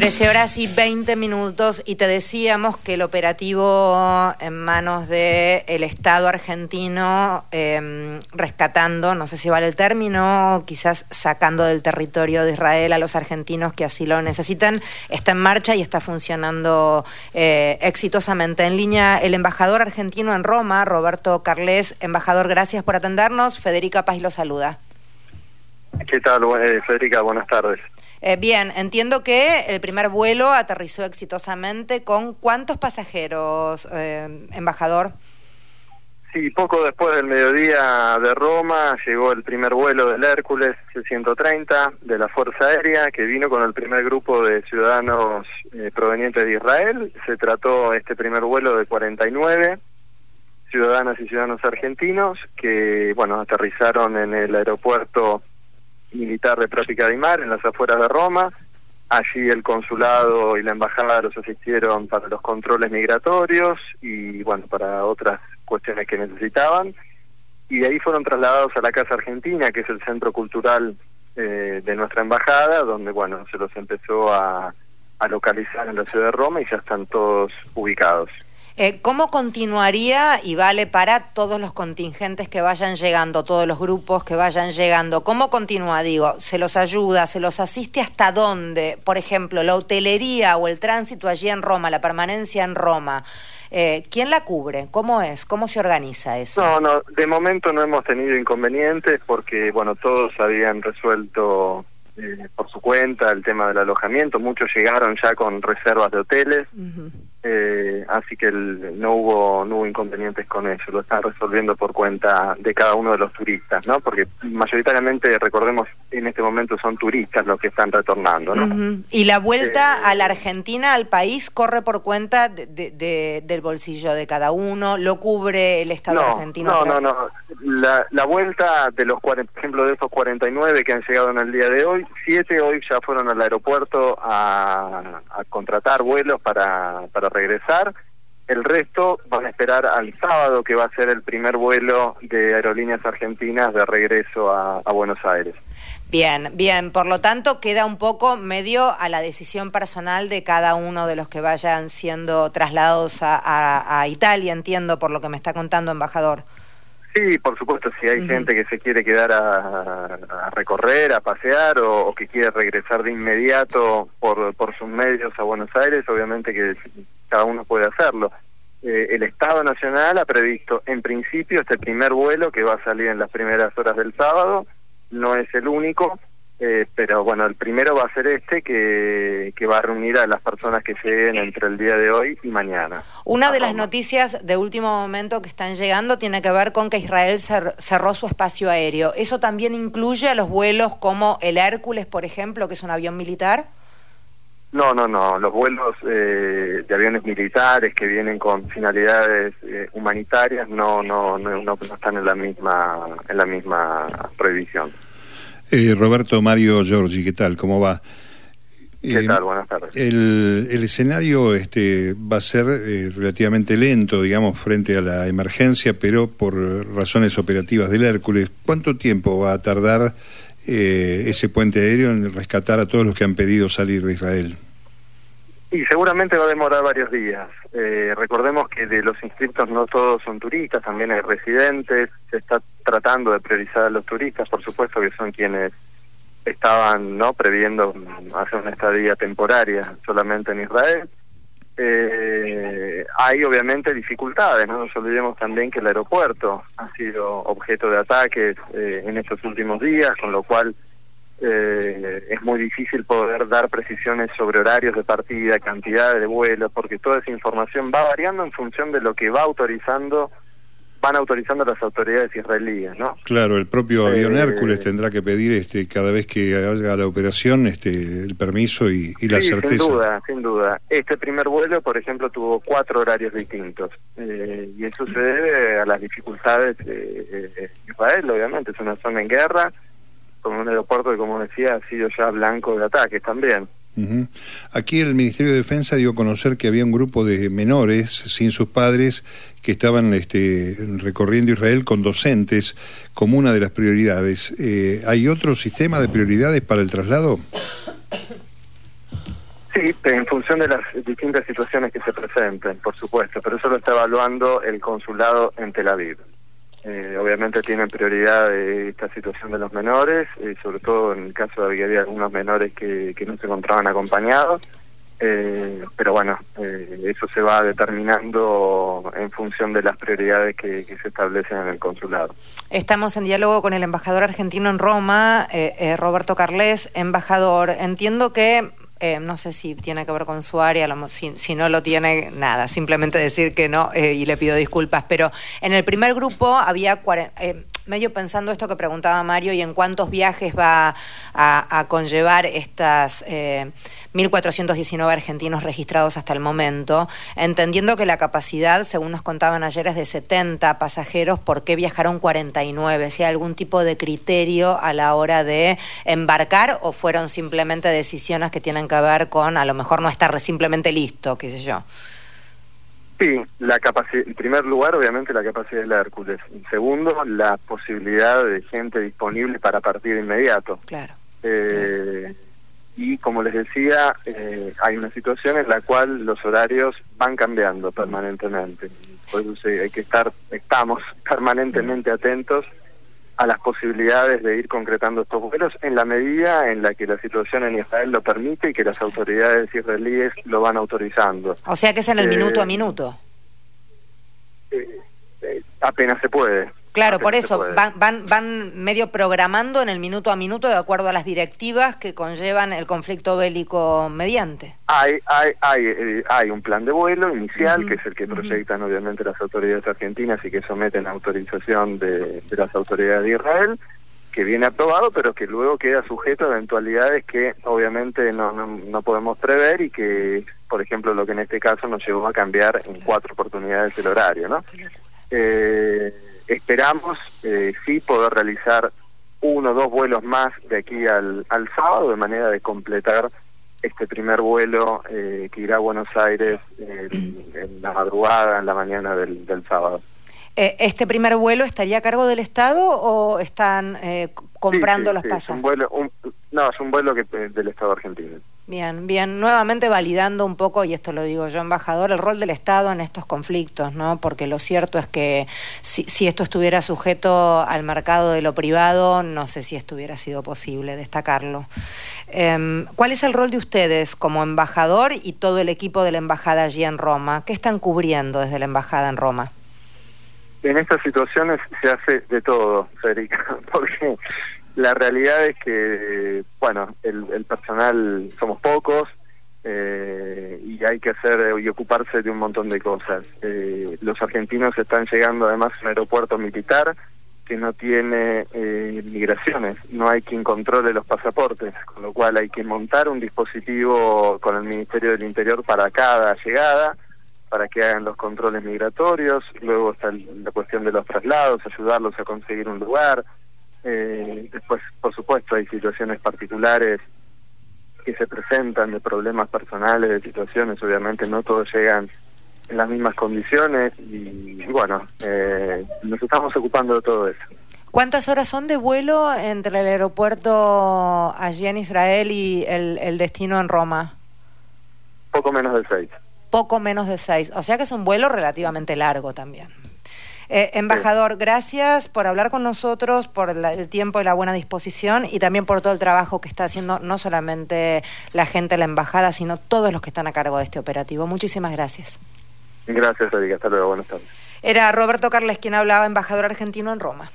13 horas y 20 minutos y te decíamos que el operativo en manos del el Estado argentino, em, rescatando, no sé si vale el término, quizás sacando del territorio de Israel a los argentinos que así lo necesitan, está en marcha y está funcionando eh, exitosamente. En línea el embajador argentino en Roma, Roberto Carles. Embajador, gracias por atendernos. Federica Paz lo saluda. ¿Qué tal, eh, Federica? Buenas tardes. Eh, bien, entiendo que el primer vuelo aterrizó exitosamente con cuántos pasajeros, eh, embajador. Sí, poco después del mediodía de Roma llegó el primer vuelo del Hércules C-130 de la Fuerza Aérea que vino con el primer grupo de ciudadanos eh, provenientes de Israel. Se trató este primer vuelo de 49 ciudadanas y ciudadanos argentinos que, bueno, aterrizaron en el aeropuerto militar de Práctica de Mar, en las afueras de Roma. Allí el consulado y la embajada los asistieron para los controles migratorios y, bueno, para otras cuestiones que necesitaban. Y de ahí fueron trasladados a la Casa Argentina, que es el centro cultural eh, de nuestra embajada, donde, bueno, se los empezó a localizar en la ciudad de Roma y ya están todos ubicados. Eh, ¿Cómo continuaría, y vale para todos los contingentes que vayan llegando, todos los grupos que vayan llegando, cómo continúa? Digo, ¿se los ayuda, se los asiste hasta dónde? Por ejemplo, la hotelería o el tránsito allí en Roma, la permanencia en Roma. Eh, ¿Quién la cubre? ¿Cómo es? ¿Cómo se organiza eso? No, no, de momento no hemos tenido inconvenientes porque, bueno, todos habían resuelto eh, por su cuenta el tema del alojamiento, muchos llegaron ya con reservas de hoteles. Eh, así que no hubo no hubo inconvenientes con eso, lo están resolviendo por cuenta de cada uno de los turistas, ¿no? Porque mayoritariamente, recordemos, en este momento son turistas los que están retornando, ¿no? Y la vuelta eh, a la Argentina, al país, corre por cuenta de, del bolsillo de cada uno, lo cubre el Estado argentino. No, no, no. La, la vuelta de los, por ejemplo, de esos 49 que han llegado en el día de hoy, siete hoy ya fueron al aeropuerto a, a contratar vuelos para, para regresar. El resto van a esperar al sábado, que va a ser el primer vuelo de aerolíneas argentinas de regreso a, Buenos Aires. Bien, bien. Por lo tanto, queda un poco medio a la decisión personal de cada uno de los que vayan siendo trasladados a, Italia, entiendo, por lo que me está contando, embajador. Sí, por supuesto, si hay gente que se quiere quedar a, recorrer, a pasear o, que quiere regresar de inmediato por, por sus medios a Buenos Aires, obviamente que cada uno puede hacerlo. Eh, el Estado Nacional ha previsto en principio este primer vuelo que va a salir en las primeras horas del sábado, no es el único, eh, pero bueno, el primero va a ser este que, que va a reunir a las personas que lleguen entre el día de hoy y mañana. Una de las noticias de último momento que están llegando tiene que ver con que Israel cerró su espacio aéreo. ¿Eso también incluye a los vuelos como el Hércules, por ejemplo, que es un avión militar? No, no, no. Los vuelos eh, de aviones militares que vienen con finalidades eh, humanitarias no, no, no, no, están en la misma en la misma prohibición. Eh, Roberto Mario Giorgi, ¿qué tal? ¿Cómo va? ¿Qué tal? Buenas tardes. El, el escenario este, va a ser relativamente lento, digamos, frente a la emergencia, pero por razones operativas del Hércules. ¿Cuánto tiempo va a tardar eh, ese puente aéreo en rescatar a todos los que han pedido salir de Israel? Y seguramente va a demorar varios días. Eh, recordemos que de los inscriptos no todos son turistas, también hay residentes. Se está tratando de priorizar a los turistas, por supuesto que son quienes estaban no previendo hacer una estadía temporaria solamente en Israel. Eh, hay obviamente dificultades, no nos olvidemos también que el aeropuerto ha sido objeto de ataques eh, en estos últimos días, con lo cual eh, es muy difícil poder dar precisiones sobre horarios de partida, cantidad de vuelos, porque toda esa información va variando en función de lo que va autorizando van autorizando las autoridades israelíes, ¿no? Claro, el propio avión eh, Hércules tendrá que pedir este cada vez que haga la operación este el permiso y, la certeza. Sin duda, sin duda. Este primer vuelo, por ejemplo, tuvo cuatro horarios distintos eh, y eso se debe a las dificultades de Israel, obviamente, es una zona en guerra con un aeropuerto que, como decía, ha sido ya blanco de ataques también. Aquí el Ministerio de Defensa dio a conocer que había un grupo de menores sin sus padres que estaban este, recorriendo Israel con docentes como una de las prioridades. Eh, ¿Hay otro sistema de prioridades para el traslado? Sí, en función de las distintas situaciones que se presenten, por supuesto, pero eso lo está evaluando el consulado en Tel Aviv. Eh, obviamente tienen prioridad esta situación de los menores, eh, sobre todo en el caso de que había algunos menores que, no se encontraban acompañados, eh, pero bueno, eso se va determinando en función de las prioridades que, que, se establecen en el consulado. Estamos en diálogo con el embajador argentino en Roma, Roberto Carles, embajador. Entiendo que eh, no sé si tiene que ver con su área, si, no lo tiene, nada, simplemente decir que no eh, y le pido disculpas, pero en el primer grupo había eh, medio pensando esto que preguntaba Mario y en cuántos viajes va a, conllevar estas 1.419 argentinos registrados hasta el momento, entendiendo que la capacidad, según nos contaban ayer, es de 70 pasajeros, ¿por qué viajaron 49? ¿Si hay algún tipo de criterio a la hora de embarcar o fueron simplemente decisiones que tienen que ver con a lo mejor no estar simplemente listo, qué sé yo? Sí, la capacidad, en primer lugar, obviamente, la capacidad de la Hércules. En segundo, la posibilidad de gente disponible para partir de inmediato. Claro. Eh, y como les decía, eh, hay una situación en la cual los horarios van cambiando permanentemente. Por eso hay que estar, estamos permanentemente atentos a las posibilidades de ir concretando estos vuelos en la medida en la que la situación en Israel lo permite y que las autoridades israelíes lo van autorizando. O sea que es en el minuto a eh, minuto. Eh, apenas se puede. Claro, por eso van, van, van medio programando en el minuto a minuto de acuerdo a las directivas que conllevan el conflicto bélico mediante. Hay, hay, hay, eh, hay un plan de vuelo inicial, que es el que proyectan obviamente las autoridades argentinas y que someten a autorización de, las autoridades de Israel, que viene aprobado, pero que luego queda sujeto a eventualidades que obviamente no, no, no podemos prever y que, por ejemplo, lo que en este caso nos llevó a cambiar en cuatro oportunidades el horario, ¿no? Eh, Esperamos, eh, sí, poder realizar uno o dos vuelos más de aquí al, al sábado, de manera de completar este primer vuelo eh, que irá a Buenos Aires en la madrugada, en la mañana del, del sábado. Eh, ¿Este primer vuelo estaría a cargo del Estado o están eh, comprando los pasajes? un vuelo, no, es un vuelo que, del Estado argentino. Bien, bien. Nuevamente validando un poco, y esto lo digo yo, embajador, el rol del Estado en estos conflictos, ¿no? Porque lo cierto es que si, esto estuviera sujeto al mercado de lo privado, no sé si esto hubiera sido posible destacarlo. Em, ¿Cuál es el rol de ustedes como embajador y todo el equipo de la embajada allí en Roma? ¿Qué están cubriendo desde la embajada en Roma? En estas situaciones se hace de todo, Federica, porque la realidad es que, bueno, el, personal somos pocos eh, y hay que hacer y ocuparse de un montón de cosas. Eh, los argentinos están llegando además a un aeropuerto militar que no tiene eh, migraciones, no hay quien controle los pasaportes, con lo cual hay que montar un dispositivo con el Ministerio del Interior para cada llegada, para que hagan los controles migratorios, luego está la cuestión de los traslados, ayudarlos a conseguir un lugar, eh, después, por supuesto, hay situaciones particulares que se presentan de problemas personales, de situaciones, obviamente no todos llegan en las mismas condiciones y, bueno, eh, nos estamos ocupando de todo eso. ¿Cuántas horas son de vuelo entre el aeropuerto allí en Israel y el, el destino en Roma? Poco menos de seis. Poco menos de seis, o sea que es un vuelo relativamente largo también. Eh, embajador, gracias por hablar con nosotros, por el tiempo y la buena disposición y también por todo el trabajo que está haciendo no solamente la gente de la embajada, sino todos los que están a cargo de este operativo. Muchísimas gracias. Gracias, Erika. Hasta luego. Buenas tardes. Era Roberto Carles quien hablaba, embajador argentino en Roma.